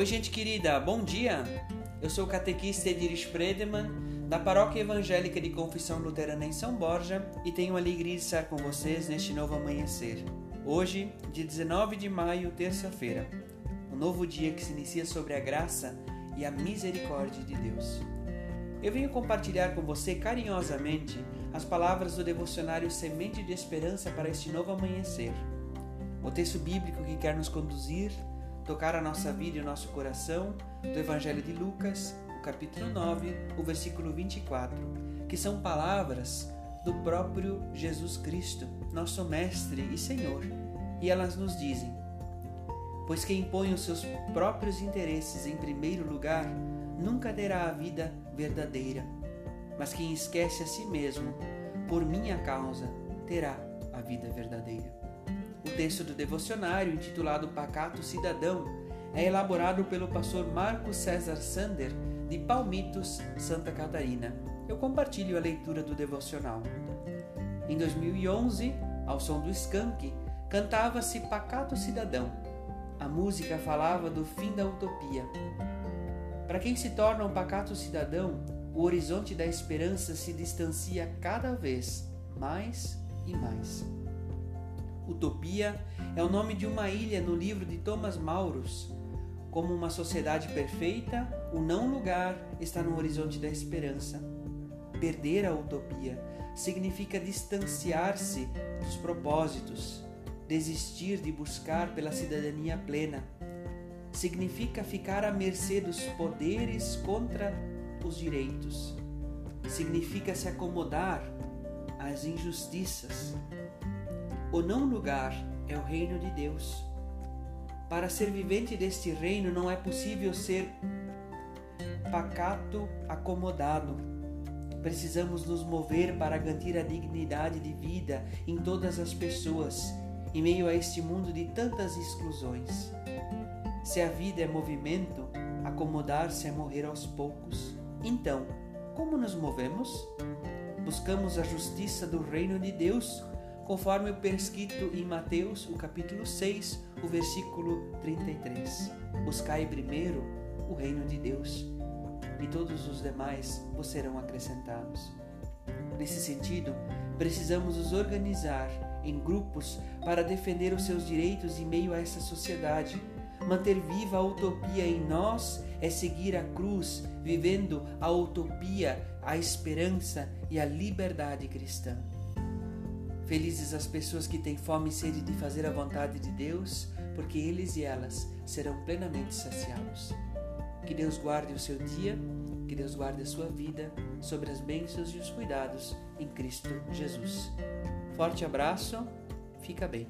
Oi, gente querida, bom dia! Eu sou o catequista Edir Spredeman, da Paróquia Evangélica de Confissão Luterana em São Borja, e tenho a alegria de estar com vocês neste novo amanhecer. Hoje, dia 19 de maio, terça-feira, um novo dia que se inicia sobre a graça e a misericórdia de Deus. Eu venho compartilhar com você carinhosamente as palavras do devocionário Semente de Esperança para este novo amanhecer. O texto bíblico que quer nos conduzir tocar a nossa vida e o nosso coração do Evangelho de Lucas, o capítulo 9, o versículo 24, que são palavras do próprio Jesus Cristo, nosso Mestre e Senhor, e elas nos dizem: Pois quem põe os seus próprios interesses em primeiro lugar nunca terá a vida verdadeira, mas quem esquece a si mesmo, por minha causa, terá a vida verdadeira. O texto do devocionário, intitulado Pacato Cidadão, é elaborado pelo pastor Marcos César Sander, de Palmitos, Santa Catarina. Eu compartilho a leitura do devocional. Em 2011, ao som do skunk, cantava-se Pacato Cidadão. A música falava do fim da utopia. Para quem se torna um pacato cidadão, o horizonte da esperança se distancia cada vez mais e mais. Utopia é o nome de uma ilha no livro de Thomas Maurus. Como uma sociedade perfeita, o não lugar está no horizonte da esperança. Perder a utopia significa distanciar-se dos propósitos, desistir de buscar pela cidadania plena. Significa ficar à mercê dos poderes contra os direitos. Significa se acomodar às injustiças, o não lugar é o reino de Deus. Para ser vivente deste reino não é possível ser pacato, acomodado. Precisamos nos mover para garantir a dignidade de vida em todas as pessoas, em meio a este mundo de tantas exclusões. Se a vida é movimento, acomodar-se é morrer aos poucos. Então, como nos movemos? Buscamos a justiça do reino de Deus conforme o prescrito em Mateus, o capítulo 6, o versículo 33. Buscai primeiro o reino de Deus, e todos os demais vos serão acrescentados. Nesse sentido, precisamos nos organizar em grupos para defender os seus direitos em meio a essa sociedade. Manter viva a utopia em nós é seguir a cruz, vivendo a utopia, a esperança e a liberdade cristã. Felizes as pessoas que têm fome e sede de fazer a vontade de Deus, porque eles e elas serão plenamente saciados. Que Deus guarde o seu dia, que Deus guarde a sua vida sobre as bênçãos e os cuidados em Cristo Jesus. Forte abraço, fica bem.